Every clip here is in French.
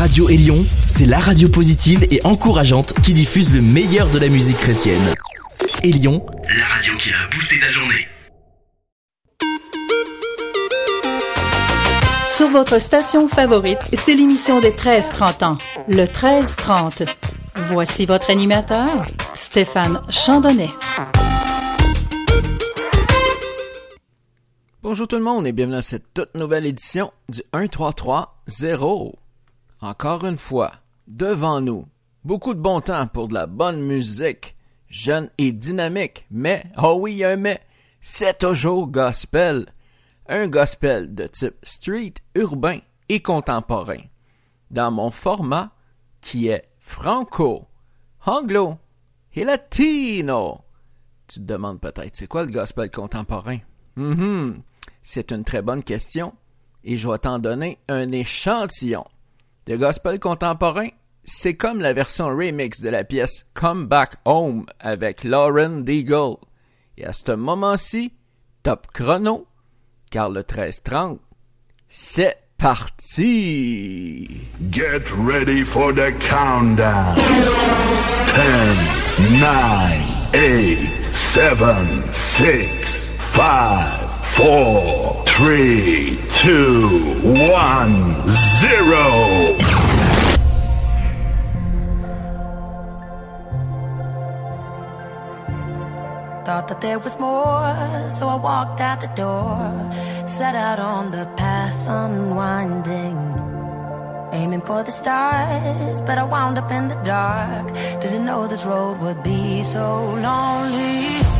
Radio Élion, c'est la radio positive et encourageante qui diffuse le meilleur de la musique chrétienne. Élion, la radio qui a boosté ta journée. Sur votre station favorite, c'est l'émission des 13-30 ans, le 13-30. Voici votre animateur, Stéphane Chandonnet. Bonjour tout le monde et bienvenue à cette toute nouvelle édition du 1-3-3-0. Encore une fois, devant nous, beaucoup de bon temps pour de la bonne musique, jeune et dynamique, mais, oh oui, un mais, c'est toujours gospel. Un gospel de type street, urbain et contemporain. Dans mon format qui est franco, anglo et latino. Tu te demandes peut-être, c'est quoi le gospel contemporain? Mm c'est une très bonne question et je vais t'en donner un échantillon. Le gospel contemporain, c'est comme la version remix de la pièce Come Back Home avec Lauren Deagle. Et à ce moment-ci, top chrono, car le 13-30, c'est parti! Get ready for the countdown. 10, 9, 8, 7, 6, 5, four, three, two, one, zero. Thought that there was more, so I walked out the door. Set out on the path unwinding. Aiming for the stars, but I wound up in the dark. Didn't know this road would be so lonely.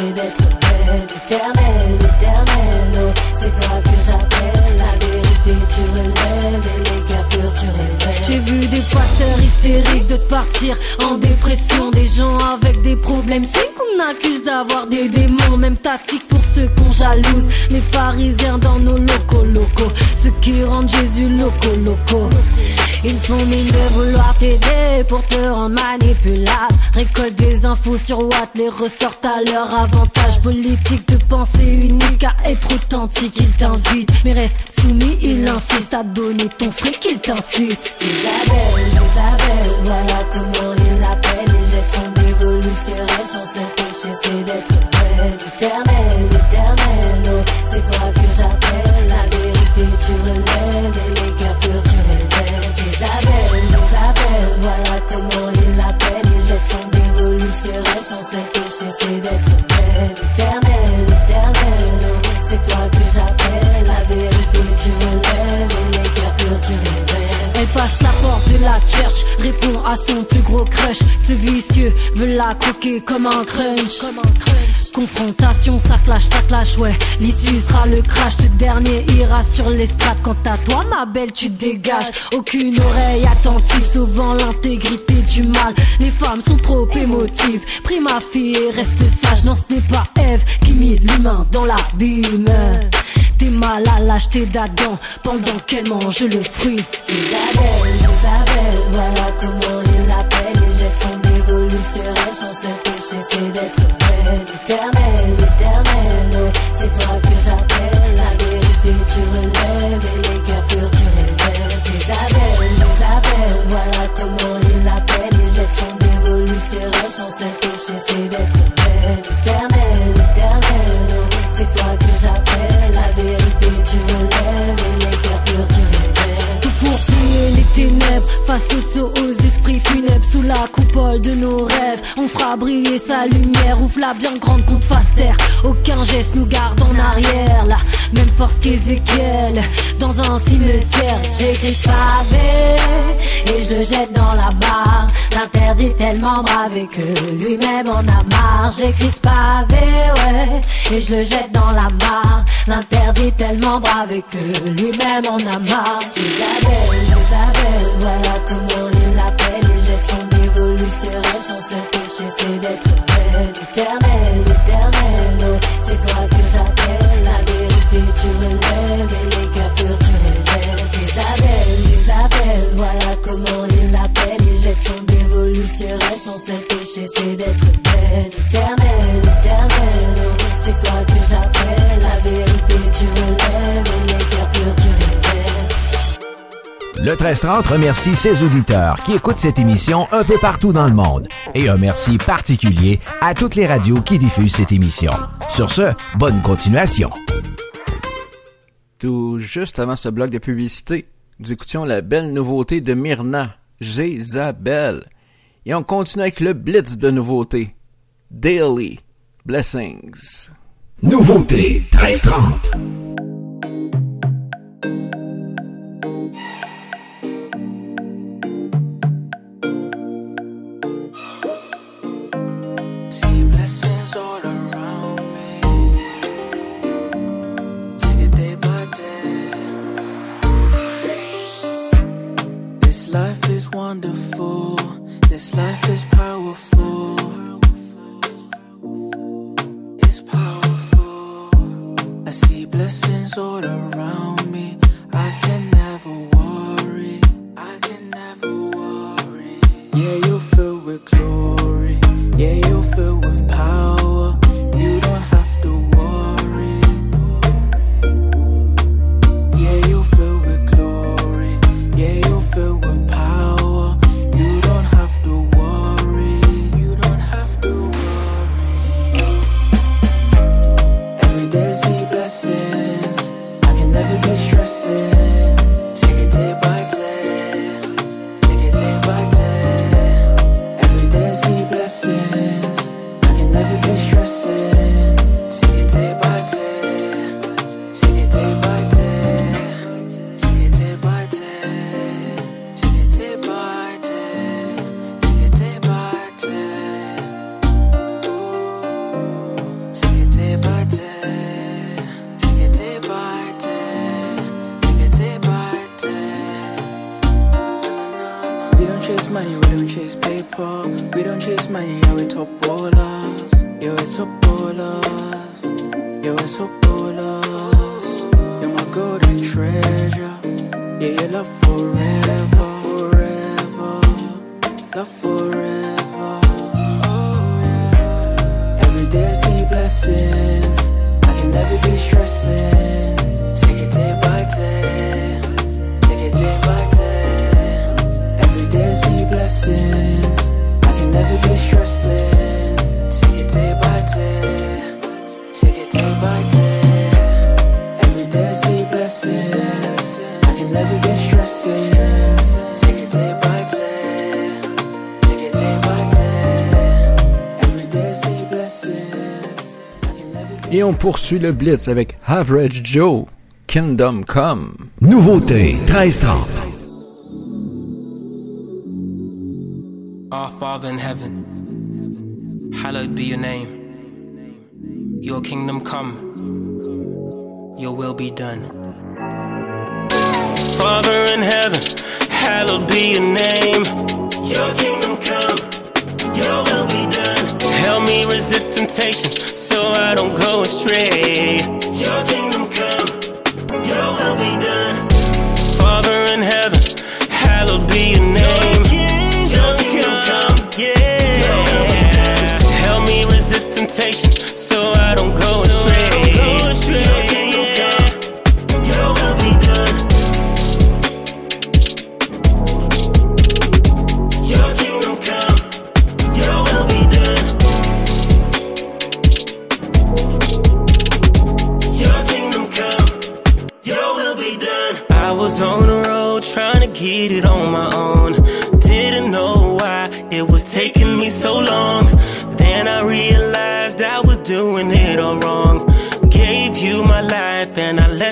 D'être belle. Éternelle, éternelle, oh, c'est toi que j'appelle. La vérité tu relèves et les tu révèles. J'ai vu des pasteurs hystériques de partir en dépression. Des gens avec des problèmes, c'est qu'on accuse d'avoir des démons. Même tactique pour ceux qu'on jalouse. Les pharisiens dans nos locaux, locaux. Ceux qui rendent Jésus loco, loco. Ils font mine de vouloir t'aider pour te rendre manipulable. Récolte des infos sur Watt, les ressortent à leur avantage. Politique de pensée unique à être authentique. Ils t'invitent, mais reste soumis. Il insiste à donner ton fric, il t'incite. Isabelle, Isabelle, voilà comment il l'appelle. Il jette son dévolu sur elle. Son seul péché, c'est d'être répond à son plus gros crush. Ce vicieux veut la croquer comme un crunch. Confrontation, ça clash, ça clash, ouais. L'issue sera le crash. Ce dernier ira sur l'estrade. Quant à toi, ma belle, tu dégages. Aucune oreille attentive, sauvant l'intégrité du mal. Les femmes sont trop émotives. Pris ma fille et reste sage. Non, ce n'est pas Eve qui mit l'humain dans l'abîme. Mal à lâcheté d'Adam pendant qu'elle mange le fruit. Isabelle, Isabelle, voilà comment il l'appelle. Il jette son dévolu sur elle. Son seul péché, c'est d'être ténèbres face au saut aux esprits funèbres sous la coupole de nos rêves. On fera briller sa lumière, ouvre la bien grande qu'on fasse taire. Aucun geste nous garde en arrière, la même force qu'Ézéchiel dans un cimetière. J'écris pavé et je le jette dans la barre. L'interdit tellement bravé que lui-même en a marre. J'écris pavé, ouais, et je le jette dans la mare. L'interdit tellement bravé que lui-même en a marre. Isabelle, voilà comment il l'appelle. Il jette son dévolu sur elle. Son seul péché, c'est d'être belle. Éternelle, éternelle, oh, c'est toi que j'appelle. La vérité, tu relèves et les capures, tu révèles. Isabelle, Isabelle, voilà comment il l'appelle. Il jette son dévolu sur elle. Son seul péché, c'est d'être belle. Éternelle, Le 1330 remercie ses auditeurs qui écoutent cette émission un peu partout dans le monde. Et un merci particulier à toutes les radios qui diffusent cette émission. Sur ce, bonne continuation. Tout juste avant ce bloc de publicité, nous écoutions la belle nouveauté de Myrna, Jézabel. Et on continue avec le blitz de nouveautés. Daily Blessings. Nouveauté 1330. Blessings all can never get stressing. Et on poursuit le blitz avec Average Joe, Kingdom Come. Nouveauté 1330. Our Father in heaven, hallowed be your name. Your kingdom come, your will be done Father in heaven, hallowed be your name. Your kingdom come, your will be done. Help me resist temptation so I don't go astray. Your kingdom come, your will be done. Father in heaven, hallowed be your name. Your kingdom come, yeah. Help me resist temptation.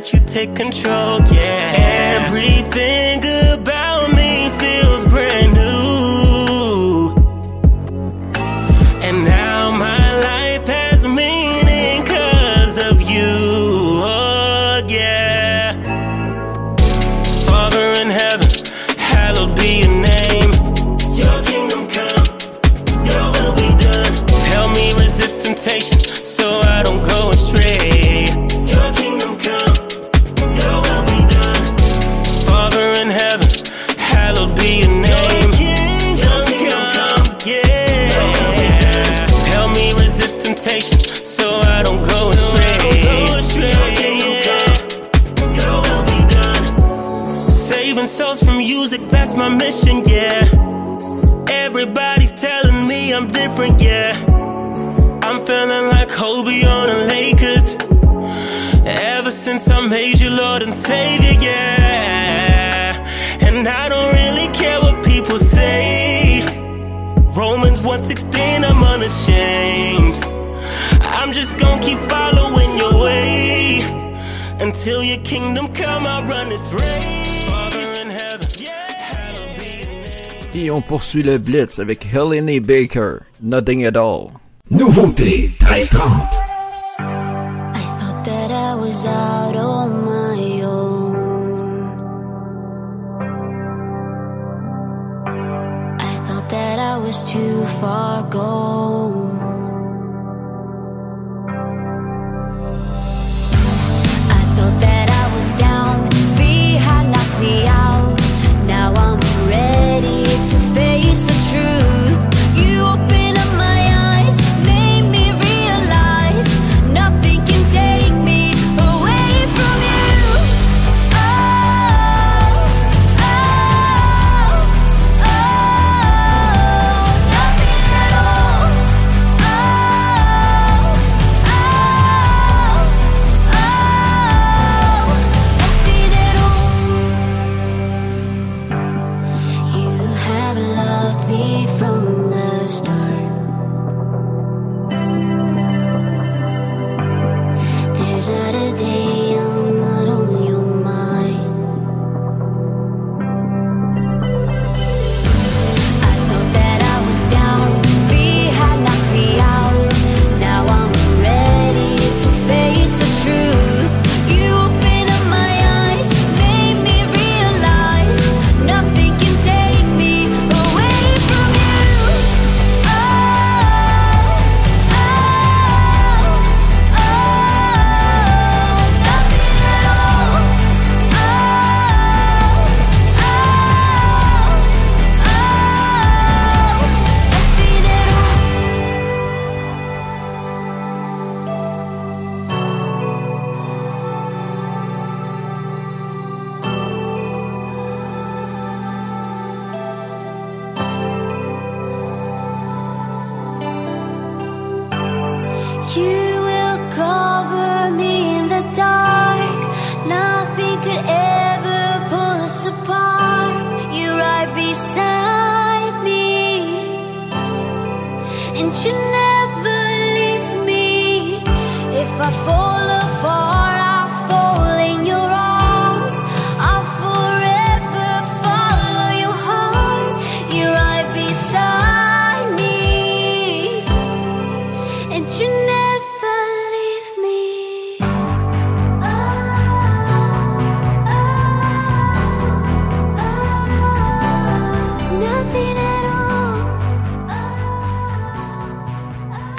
let you take control, yeah. Everything on poursuit le blitz avec Helene Baker, Nothing at All. Nouveauté 1330. I thought that I was out on my own. I thought that I was too far gone.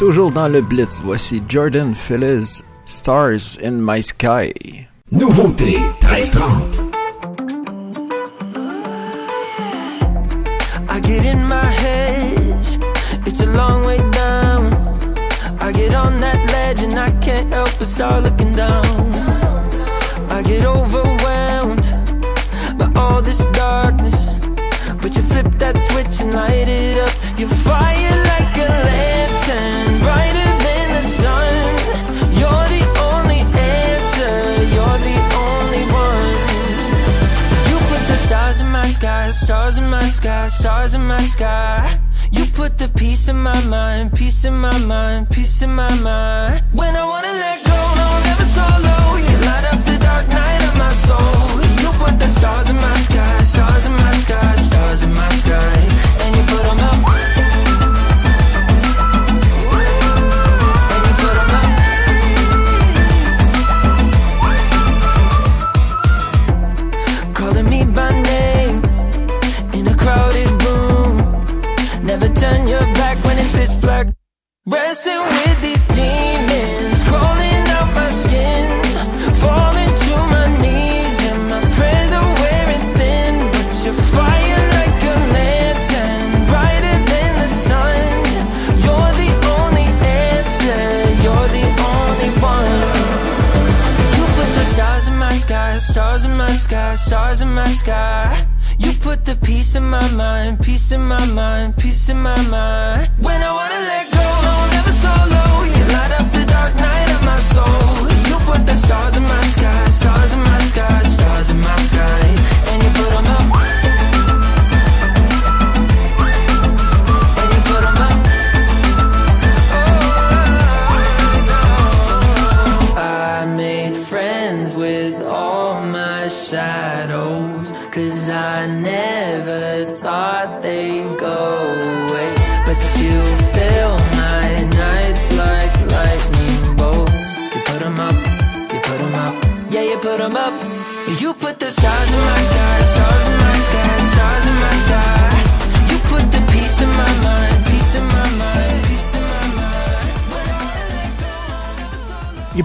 Toujours dans le Blitz, voici Jordan Phillips, Stars in My Sky. Nouveauté 1330. I get in my head, it's a long way down. I get on that ledge and I can't help but start looking down. I get overwhelmed by all this darkness. But you flip that switch and light it up. You fire stars in my sky, stars in my sky. You put the peace in my mind, peace in my mind, peace in my mind. When I wanna let go, no, never so low. You light up the dark night of my soul. You put the stars in my sky, stars in my sky, stars in my sky, and you put 'em up. Wrestling with these demons, crawling out my skin, falling to my knees, and my prayers are wearing thin. But you're fire like a lantern, brighter than the sun. You're the only answer, you're the only one. You put the stars in my sky, stars in my sky, stars in my sky. You put the peace in my mind, peace in my mind, peace in my mind.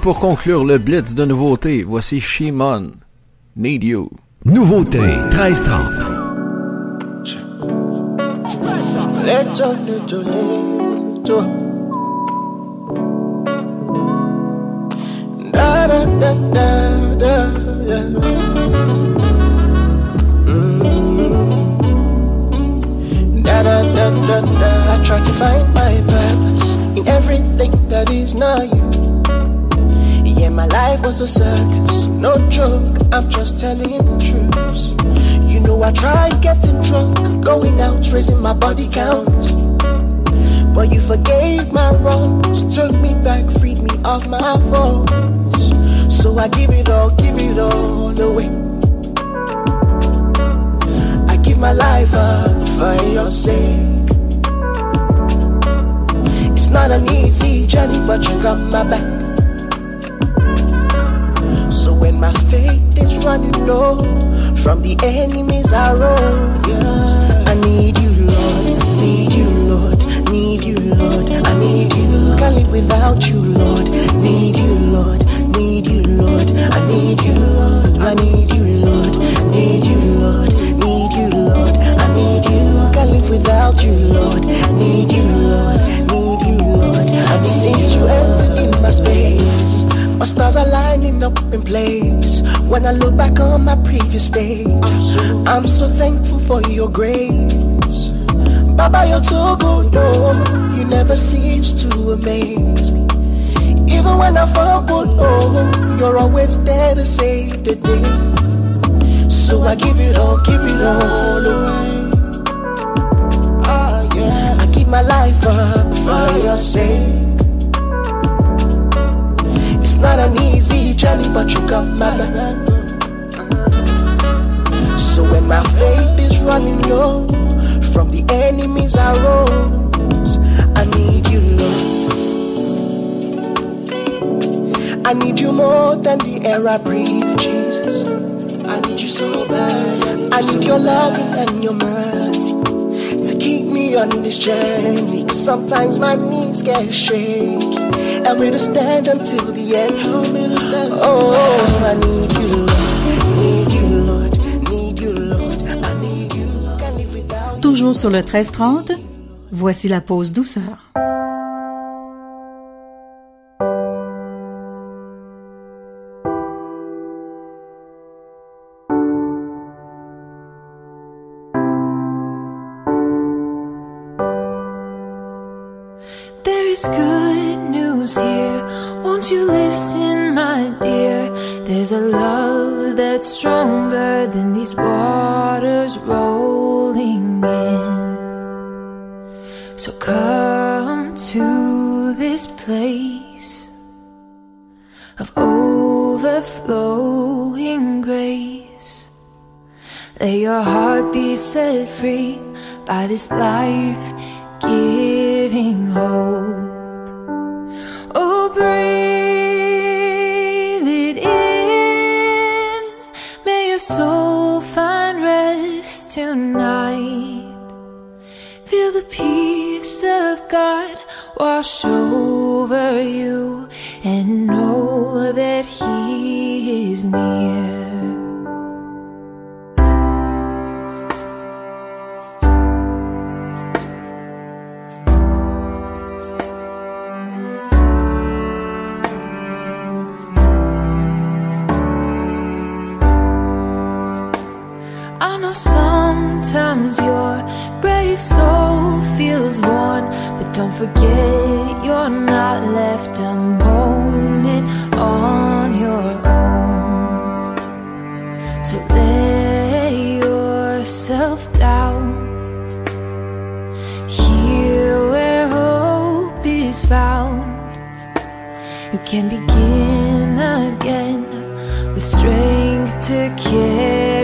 Pour conclure le Blitz de nouveautés, voici Shimon, Need You. Nouveauté 1330. Little, little, little. Da da da da da. Yeah. Mm. Da da da da da. I try to find my purpose in everything that is not you. My life was a circus, no joke. I'm just telling the truths. You know, I tried getting drunk, going out, raising my body count. But you forgave my wrongs, took me back, freed me of my faults. So I give it all, give it all away. I give my life up for your sake. It's not an easy journey, but you got my back. My faith is running low from the enemies I roll, yeah. I need you, Lord, need you, Lord, need you, Lord. I need you, can't live without you, Lord. Days, I'm so thankful for your grace. Baba, you're too good, oh, you never cease to amaze me. Even when I fumble, oh, you're always there to save the day. So I give it all, give it all away. Ah, yeah. I give my life up for your sake. It's not an easy journey, but you got my back. My faith is running low from the enemies I rose, I need you, Lord. I need you more than the air I breathe, Jesus. I need you so bad. I need your love and your mercy to keep me on this journey. 'cause sometimes my knees get shaky. Help me to stand until the end. Oh, I need you, Toujours sur le 1330, voici la pause douceur. There is good news here. Won't you listen, my dear? There's a love that's stronger than these waters rolling So come to this place of overflowing grace. Let your heart be set free by this life giving hope. Oh, breathe it in. May your soul find rest tonight. Feel the peace of God wash over you and know that He is near. Don't forget you're not left a moment on your own. So lay yourself down here where hope is found. You can begin again with strength to carry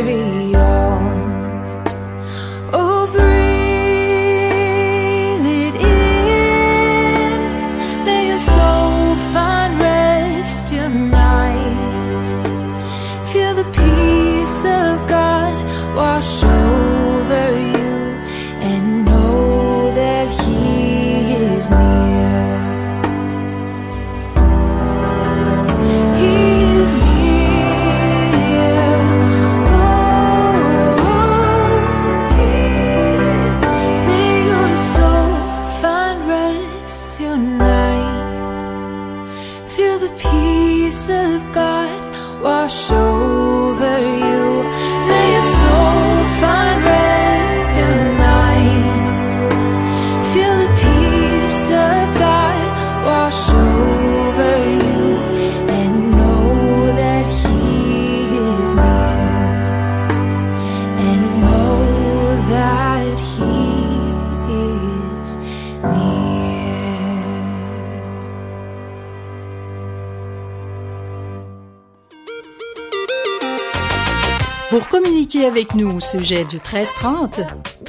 avec nous au sujet du 1330,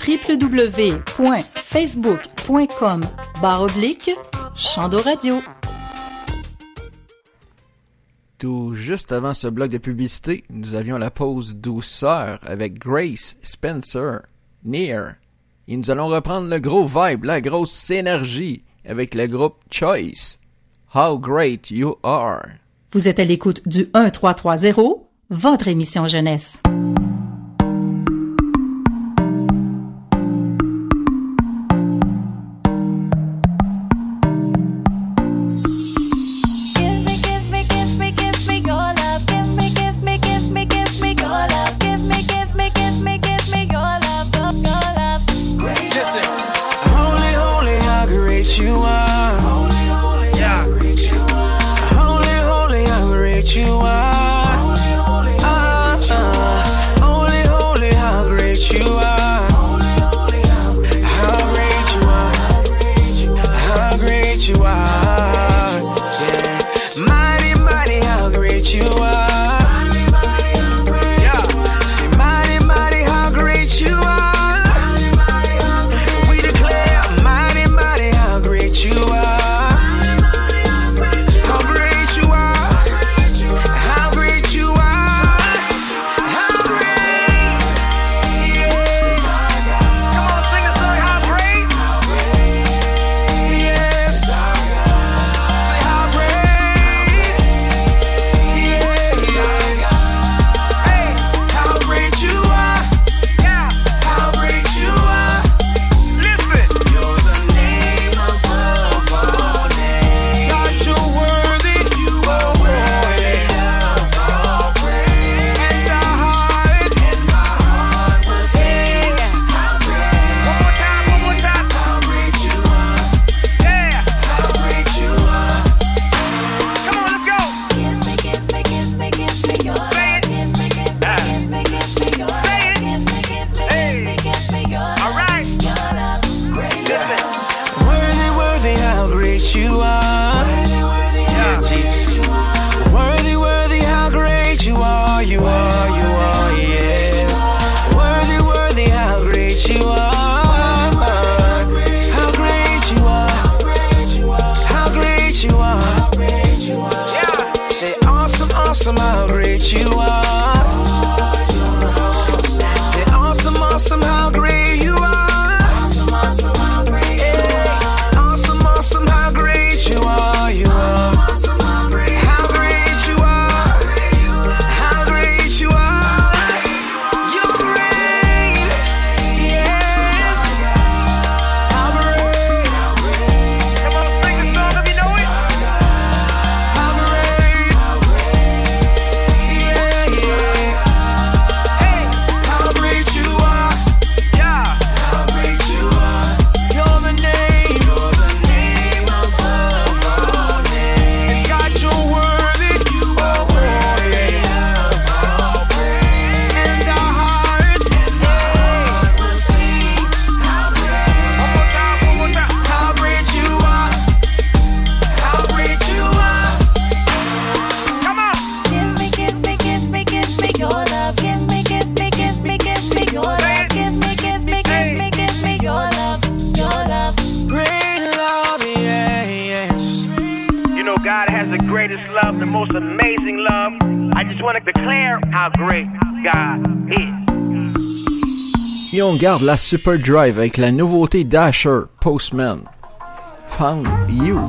www.facebook.com barre oblique Chando Radio. Tout juste avant ce bloc de publicité, nous avions la pause douceur avec Grace Spencer, Near. Et nous allons reprendre le gros vibe, la grosse énergie avec le groupe Choice. How great you are. Vous êtes à l'écoute du 1330, votre émission jeunesse. La Super Drive avec la nouveauté Dasher Postman. Found You.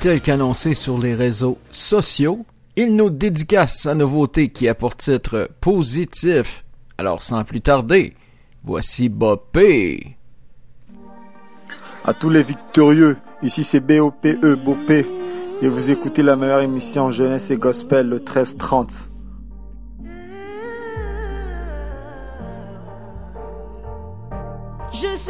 Tel qu'annoncé sur les réseaux sociaux, il nous dédicace sa nouveauté qui a pour titre Positif. Alors sans plus tarder, voici Bopé. À tous les victorieux, ici c'est BOPE, Bopé, et vous écoutez la meilleure émission jeunesse et gospel le 13-30. Je sais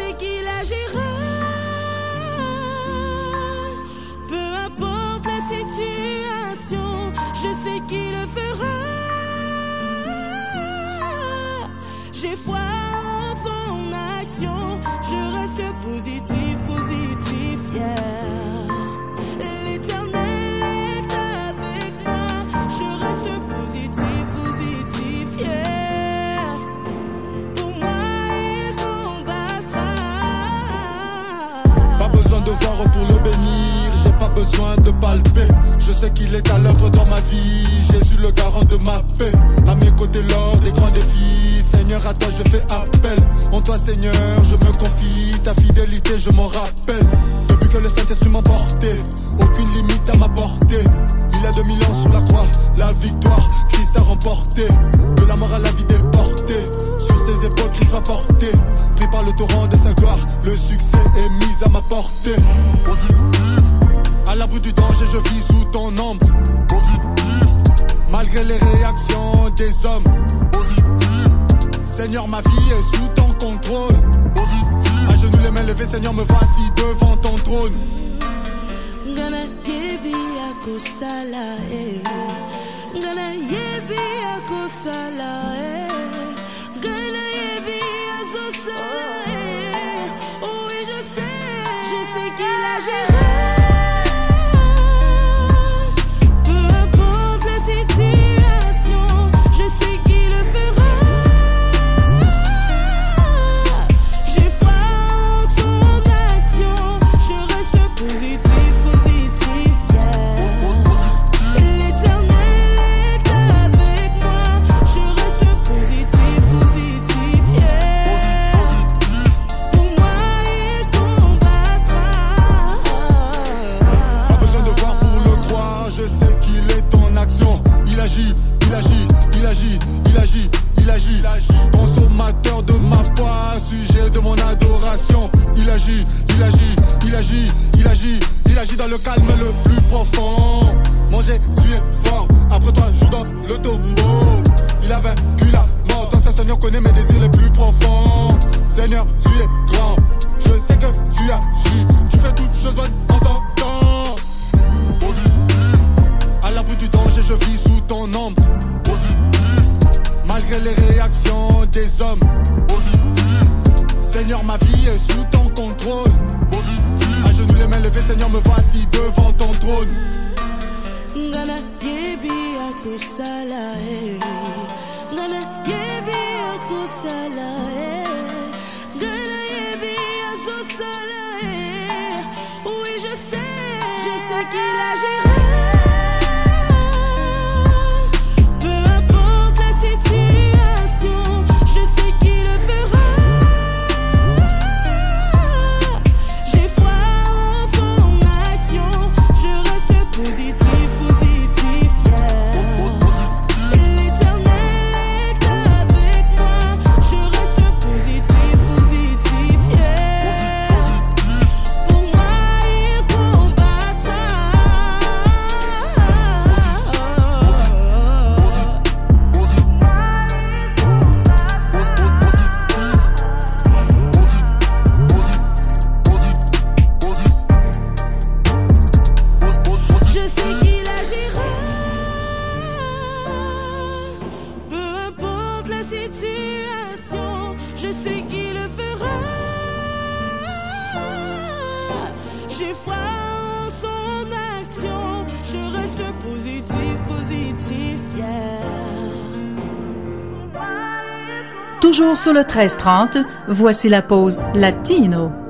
besoin de palper. Je sais qu'il est à l'œuvre dans ma vie, Jésus le garant de ma paix. À mes côtés lors des grands défis, Seigneur à toi je fais appel. En toi Seigneur je me confie, ta fidélité je m'en rappelle. Depuis que le Saint-Esprit m'a porté, aucune limite à ma portée. Il a 2000 ans sur la croix, la victoire, Christ a remporté. De la mort à la vie déportée, sur ses épaules Christ m'a porté. Pris par le torrent de sa gloire, le succès est mis à ma portée. Positif, à l'abri du danger, je vis sous ton ombre. Positif, malgré les réactions des hommes. Positif, Seigneur, ma vie est sous ton contrôle. Positif, à genoux les mains levées, Seigneur, me voici devant ton trône. Yebi dans le calme le plus profond. Manger, suer fort, après toi, joue dans le tombeau. Il a vaincu la mort, dans sa sonne, on connaît mes désirs. night Sur le 1330, voici la pause latino.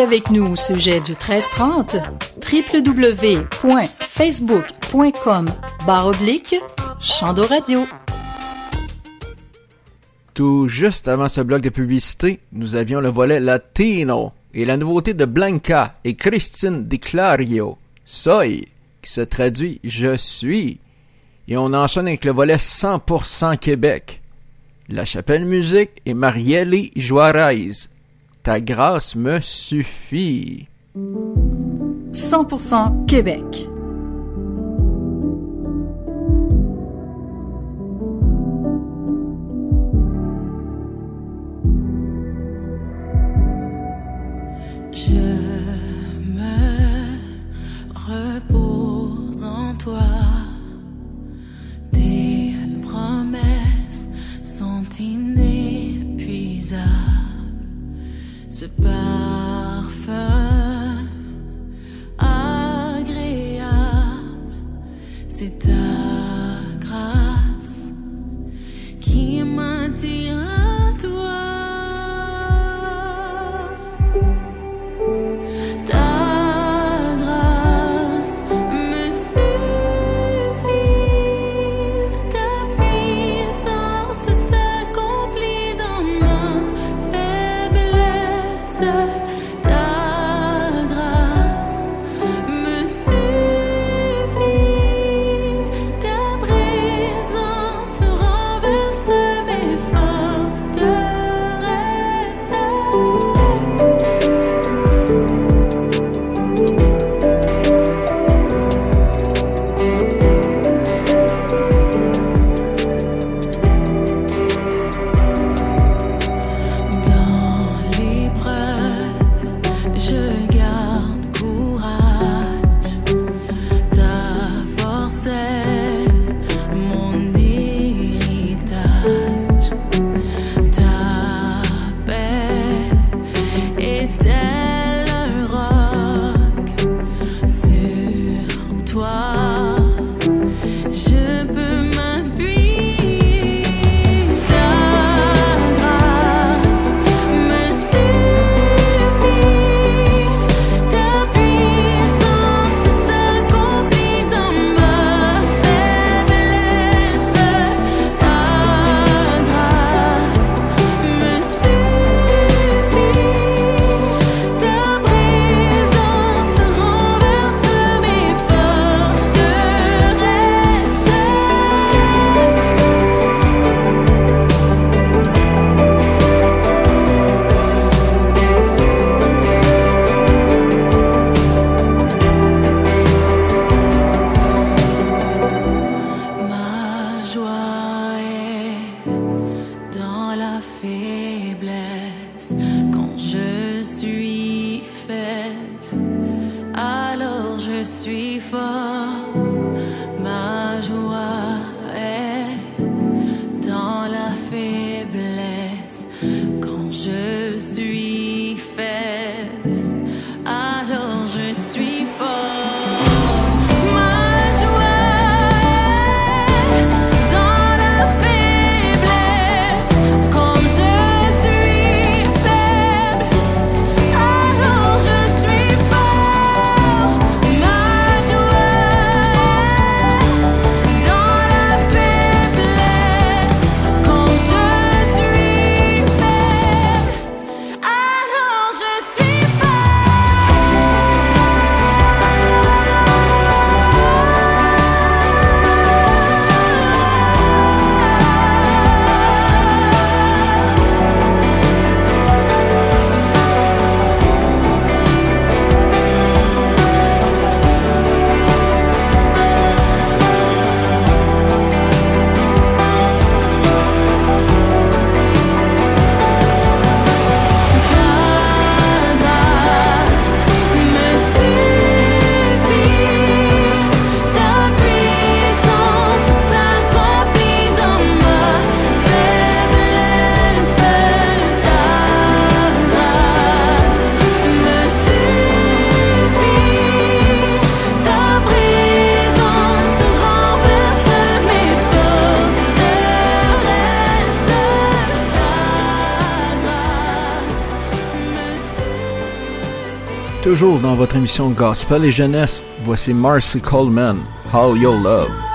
Avec nous au sujet du 1330, www.facebook.com barre oblique Chando. Tout juste avant ce bloc de publicité, nous avions le volet Latino et la nouveauté de Blanca et Christine Di Clario, Soy, qui se traduit Je suis. Et on enchaîne avec le volet 100% Québec. La Chapelle Musique et Marielle Juarez. Ta grâce me suffit. 100% Québec. Je Ce parfum Toujours dans votre émission Gospel et Jeunesse, voici Marcy Coleman, How Your Love.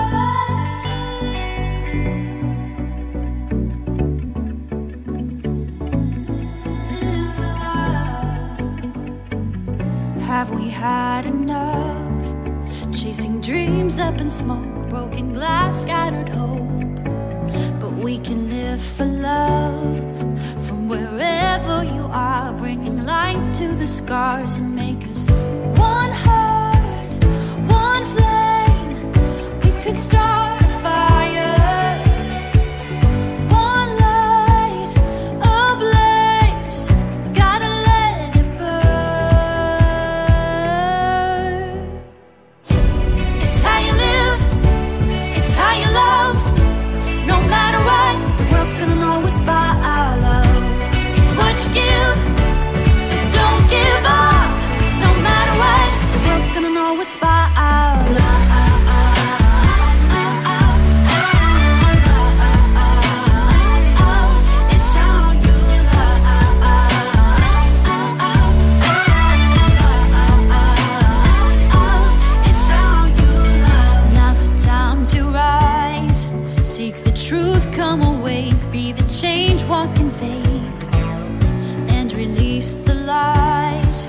The lies.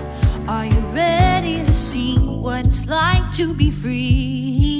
Are you ready to see what it's like to be free?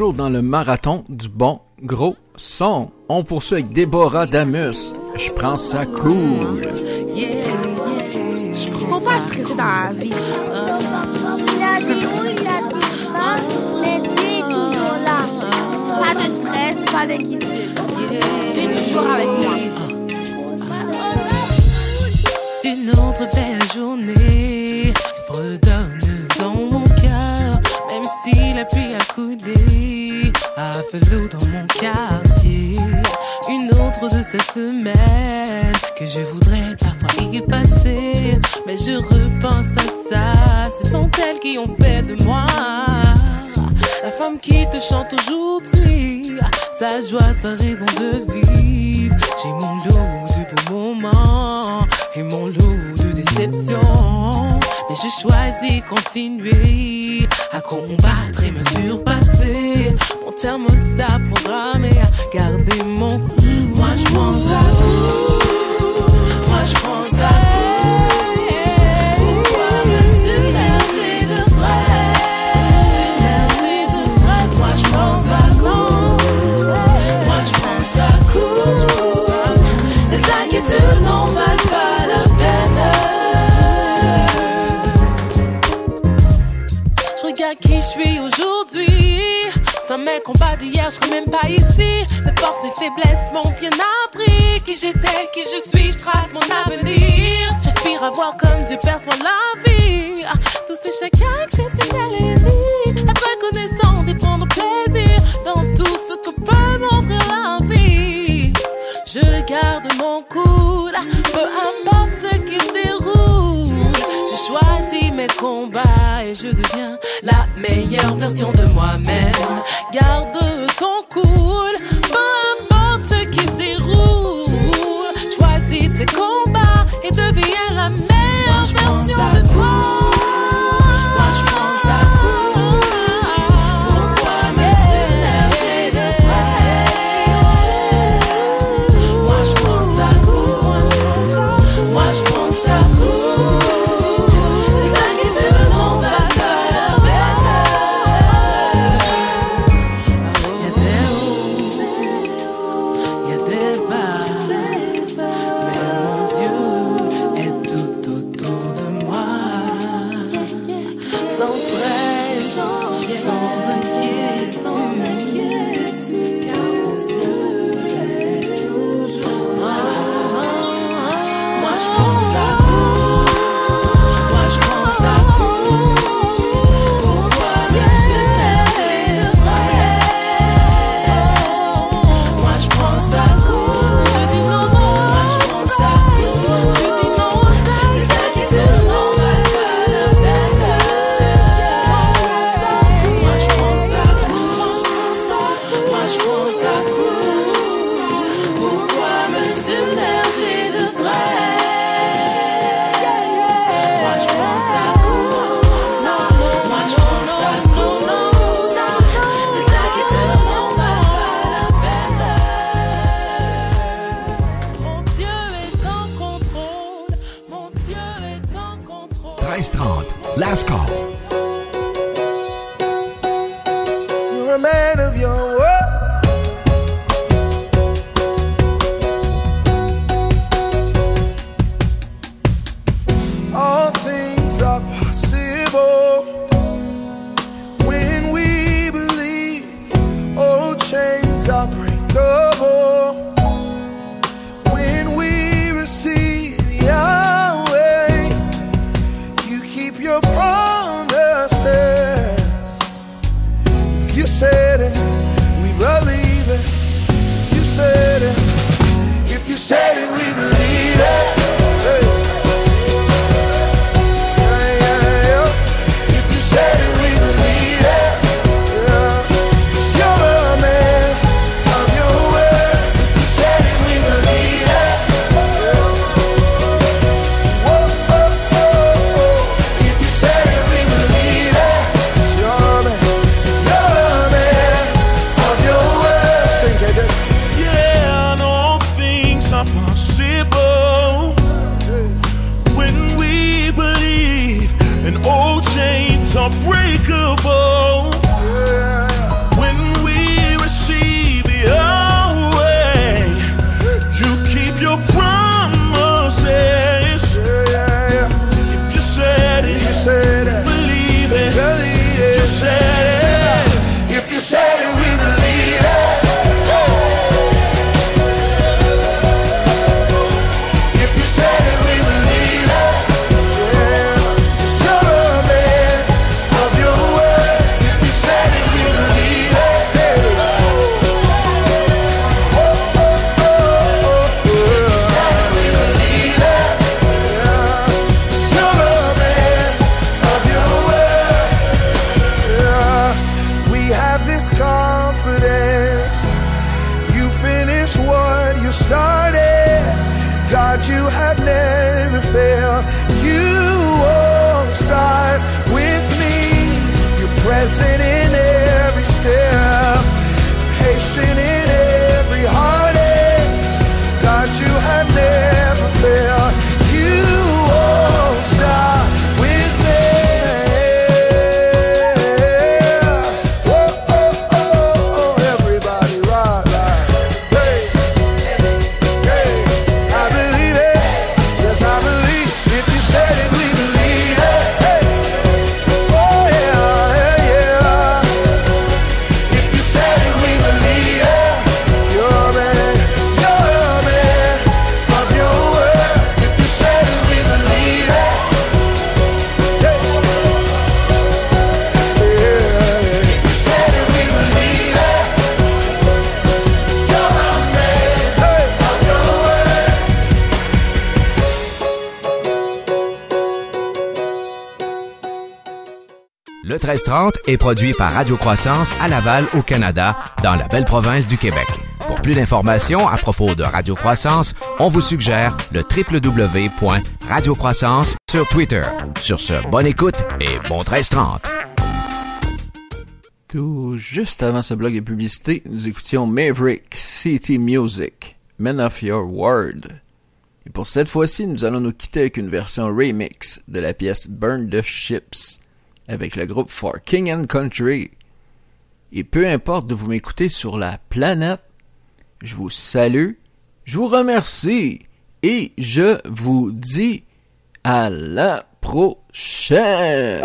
Toujours dans le marathon du bon gros son. On poursuit avec Déborah Damus. Je prends ça cool. Faut pas stresser dans la vie. Pas de stress, pas d'inquiétude. Tu es toujours avec moi. Une autre belle journée redonne dans mon cœur, même si la pluie a coulé, l'eau dans mon quartier. Une autre de ces semaines que je voudrais parfois effacer, mais je repense à ça. Ce sont elles qui ont fait de moi la femme qui te chante aujourd'hui, sa joie, sa raison de vivre. J'ai mon lot de beaux moments et mon lot de déceptions. Mais je choisis continuer à combattre et me surpasser thermostat programmé à garder mon cou. Moi je pense à vous, moi je pense à vous. Pourquoi me submerger de stress? Moi je pense à vous, moi je à vous. Les inquiétudes n'en pas la peine. Je regarde qui je suis aujourd'hui mes combats d'hier, je serais même pas ici. Mes forces, mes faiblesses m'ont bien appris qui j'étais, qui je suis, je trace mon avenir. J'aspire à voir comme Dieu perçoit la vie. Ah, tous ces chacun exceptionnels et uniques. Être reconnaissant et prendre plaisir dans tout ce que peut m'offrir la vie. Je garde mon cool, ah, peu importe ce qui se déroule. J'ai choisi mes combats je deviens la meilleure version de moi-même. Garde ton cool est produit par Radio Croissance à Laval, au Canada, dans la belle province du Québec. Pour plus d'informations à propos de Radio Croissance, on vous suggère le www.radiocroissance sur Twitter. Sur ce, bonne écoute et bon 1330. Tout juste avant ce blog et publicité, nous écoutions Maverick City Music, Men of Your Word. Et pour cette fois-ci, nous allons nous quitter avec une version remix de la pièce Burn the Ships avec le groupe For King and Country. Et peu importe de vous m'écouter sur la planète, je vous salue, je vous remercie et je vous dis à la prochaine.